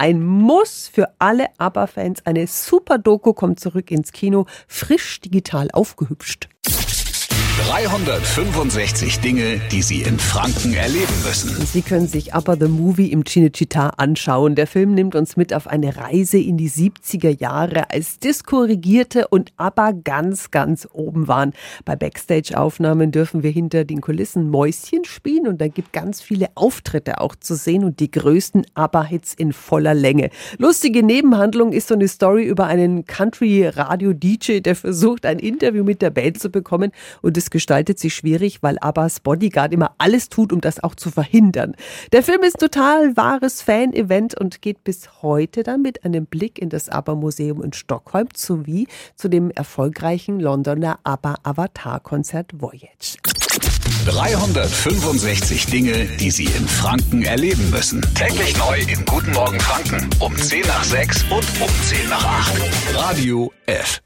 Ein Muss für alle ABBA-Fans. Eine super Doku kommt zurück ins Kino, frisch digital aufgehübscht. 365 Dinge, die Sie in Franken erleben müssen. Sie können sich ABBA The Movie im Cinecittà anschauen. Der Film nimmt uns mit auf eine Reise in die 70er Jahre, als diskorrigierte und ABBA ganz, ganz oben waren. Bei Backstage-Aufnahmen dürfen wir hinter den Kulissen Mäuschen spielen und da gibt ganz viele Auftritte auch zu sehen und die größten ABBA-Hits in voller Länge. Lustige Nebenhandlung ist so eine Story über einen Country-Radio-DJ, der versucht, ein Interview mit der Band zu bekommen und es gestaltet sich schwierig, weil Abbas Bodyguard immer alles tut, um das auch zu verhindern. Der Film ist total wahres Fan-Event und geht bis heute dann mit einem Blick in das ABBA-Museum in Stockholm sowie zu dem erfolgreichen Londoner ABBA-Avatar-Konzert Voyage. 365 Dinge, die Sie in Franken erleben müssen. Täglich neu in Guten Morgen Franken um 10 nach 6 und um 10 nach 8. Radio F.